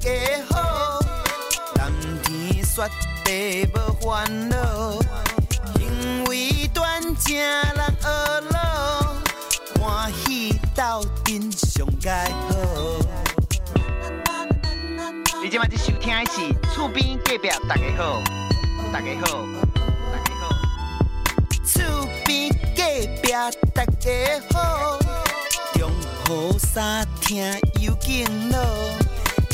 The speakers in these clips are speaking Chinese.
家好，冬天雪地无烦恼，行为端正人学老，欢喜斗阵上佳好。你今麦在收听的是厝边隔壁大家好，大家好，大家好，厝边隔壁大家好，中雨三听有敬老，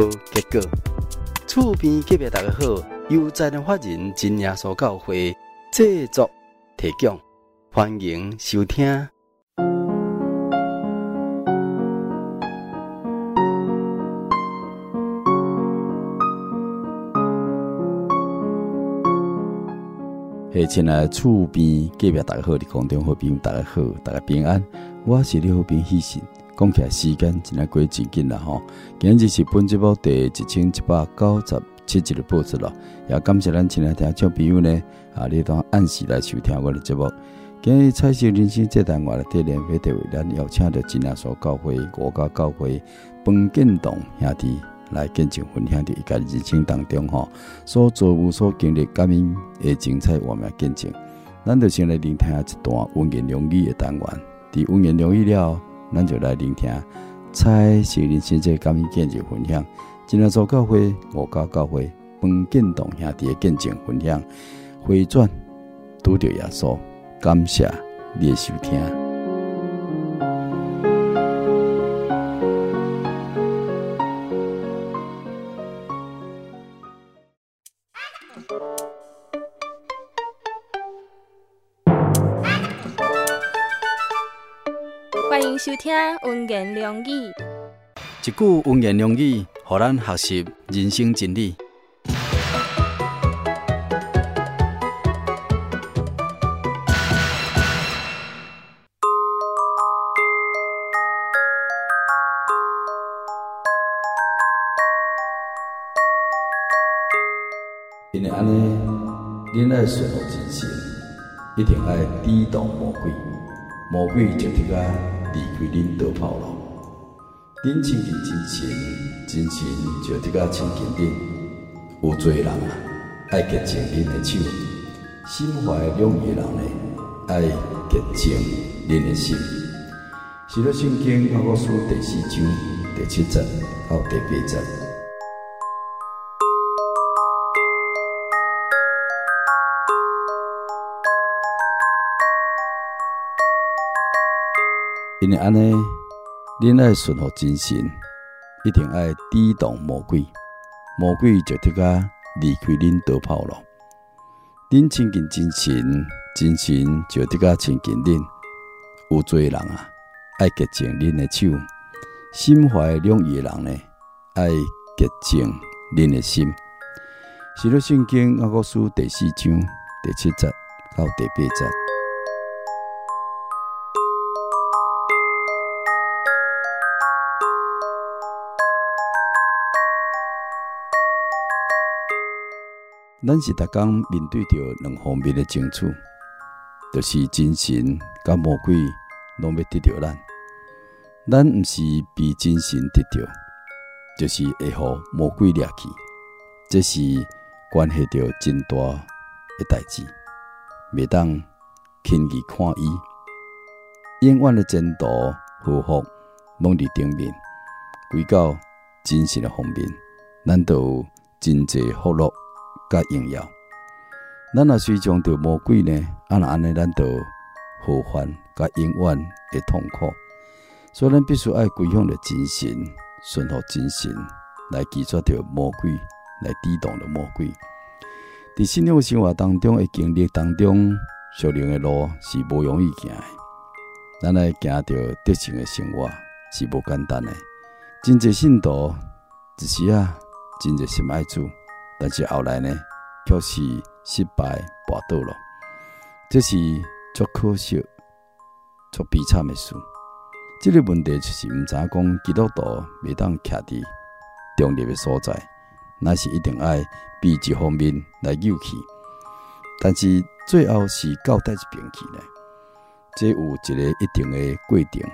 好结果。厝边隔壁大家好，由在地法人真耶稣教会制作提供，欢迎收听。嘿，亲爱厝边隔壁大家好，你空中好朋友大家好，大家平安。我是你好朋友喜信，讲起来时间真系过真紧啦吼。今日是本节目第一千一百九十七集的播出了，也感谢咱亲爱听众朋友呢，啊，你当按时来收听我的节目。今日彩色人生这单元的特连非特为咱邀请到真耶稣教会国家教会彭建栋兄弟。来见证分享的一个人生当中，吼，所做有所经历感恩的精彩，我们来见证。咱就先来聆听一段温言良语的单元。伫温言良语了，咱就来聆听彩色人生这感恩见证分享。今天做教会、我教教会、彭建栋兄弟的见证分享，回转拄着耶稣，感谢你的收听。收听温言良语，一句温言良语，互咱学习人生真理。因为安尼，恁爱顺服真心，一定爱抵挡魔鬼，魔鬼就这个。离开恁逃跑咯，恁亲近真情，真神就得个亲近恁。有罪人啊，爱洁净恁的手；心怀两意人呢，爱洁净恁的心。是了，圣经雅各书第四章第七节到第八节。因为安尼，恁爱顺服真神，一定爱抵挡魔鬼，魔鬼就得个离开恁逃跑了。恁亲近真神，真神就得个亲近恁。有罪人啊，爱洁净恁的手；心怀良意的人呢，爱洁净恁的心。是了，圣经阿哥书第四章第七节到第八节。咱是逐工面对着两方面的争取，就是精神甲魔鬼拢要得着咱。咱毋是被精神得着，就是会互魔鬼掠去。这是关系着真大的代志，袂当轻易看伊。永远的前途和福拢伫顶面，归到精神的方面，咱都真济福乐。甲荣耀，咱若随从着魔鬼呢？啊，那安尼，咱就祸患甲永远的痛苦。所以，咱必须爱归向着真神，顺服真神，来拒绝着魔鬼，来抵挡着魔鬼。伫信仰生活当中的经历当中，属灵的路是无容易行的。咱来行着德行的生活是无简单的。真济信徒只是啊。真热心爱主，但是后来呢，却是失败跋倒了。这是足可惜、足悲惨的事。这个问题就是唔知影讲基督徒未当徛伫中立的所在，那是一定爱避一方面来扭去。但是最后是到底一边去呢？这有一个一定的过程。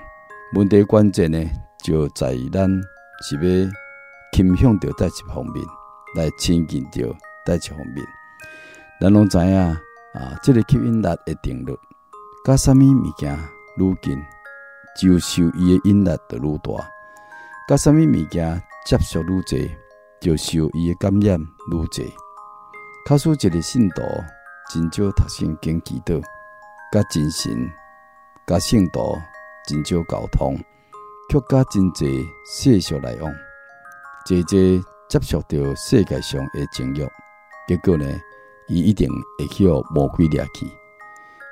问题关键呢，就在于咱是要倾向到哪一方面来亲近着在一方面。咱拢知影啊，这个吸引力的定律，甲什么物件愈近，就受伊的引力就愈大；甲什么物件接触愈侪，就受伊的感染愈侪。假使一个信徒真少读圣经祈祷，甲精神、甲信徒真少沟通，却甲真侪世俗来往，侪侪接触到世界上的情欲，结果呢，伊一定会去魔鬼掠去。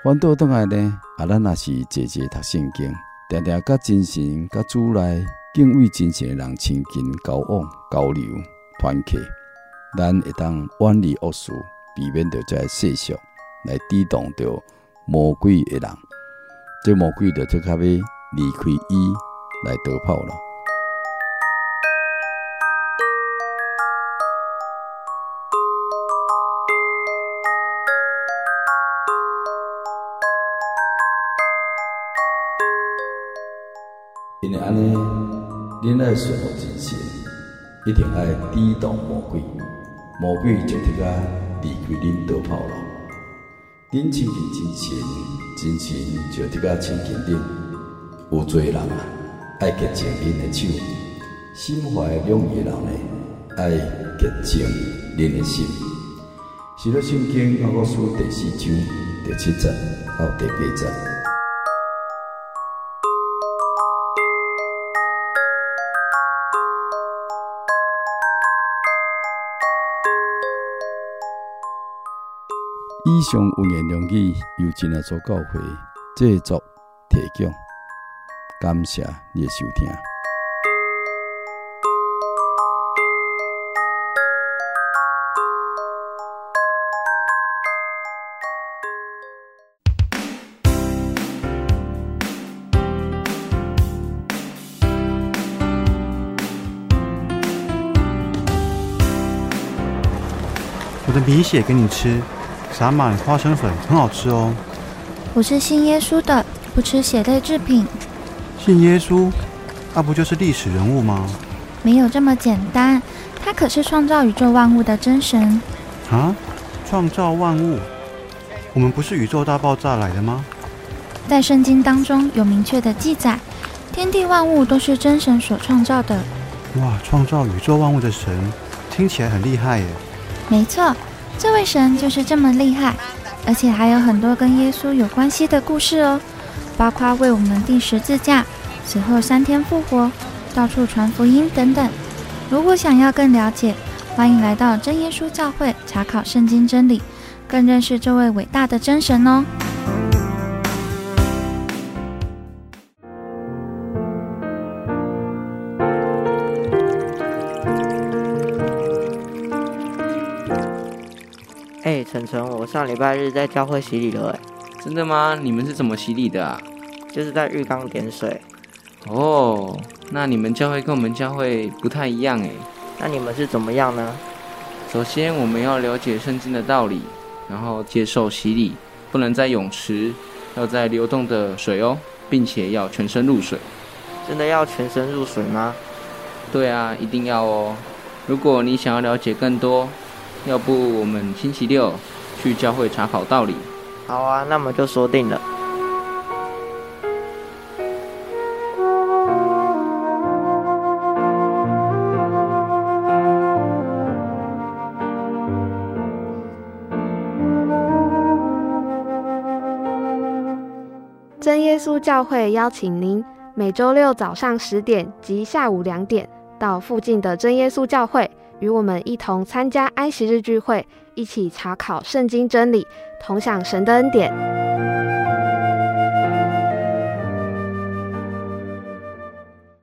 反倒倒来呢，啊，咱若是侪侪读圣经，定定甲真神、甲主内敬畏真神的人亲近交往、交流、团结，咱会当远离恶事。避免着在世俗来抵挡着魔鬼的人，这魔鬼就最较要离开伊来逃跑了。因为安尼，恁爱顺服真神，一定爱抵挡魔鬼，魔鬼就得个。离开恁逃跑了，恁亲近真神，真神就得个亲近恁。有罪人啊，爱洁净恁的手；心怀两意人呢，爱洁净恁的心。是了，圣经雅各书第四章第七节到第八节。以上温言良语由真耶稣教会制作提供，感谢你的收听。我的米血给你吃。撒满花生粉很好吃哦。我是信耶稣的，不吃血类制品。信耶稣，那不就是历史人物吗？没有这么简单，他可是创造宇宙万物的真神。啊，创造万物？我们不是宇宙大爆炸来的吗？在圣经当中有明确的记载，天地万物都是真神所创造的。哇，创造宇宙万物的神，听起来很厉害耶。没错。这位神就是这么厉害，而且还有很多跟耶稣有关系的故事哦，包括为我们钉十字架，死后三天复活，到处传福音等等。如果想要更了解，欢迎来到真耶稣教会查考圣经真理，更认识这位伟大的真神哦。晨晨，我上礼拜日在教会洗礼了，哎，真的吗？你们是怎么洗礼的啊？就是在浴缸点水。哦，那你们教会跟我们教会不太一样哎。那你们是怎么样呢？首先，我们要了解圣经的道理，然后接受洗礼，不能在泳池，要在流动的水哦，并且要全身入水。真的要全身入水吗？对啊，一定要哦。如果你想要了解更多，要不我们星期六去教会查考道理？好啊，那么就说定了。真耶稣教会邀请您每周六早上十点及下午两点到附近的真耶稣教会。与我们一同参加安息日聚会，一起查考圣经真理，同享神的恩典。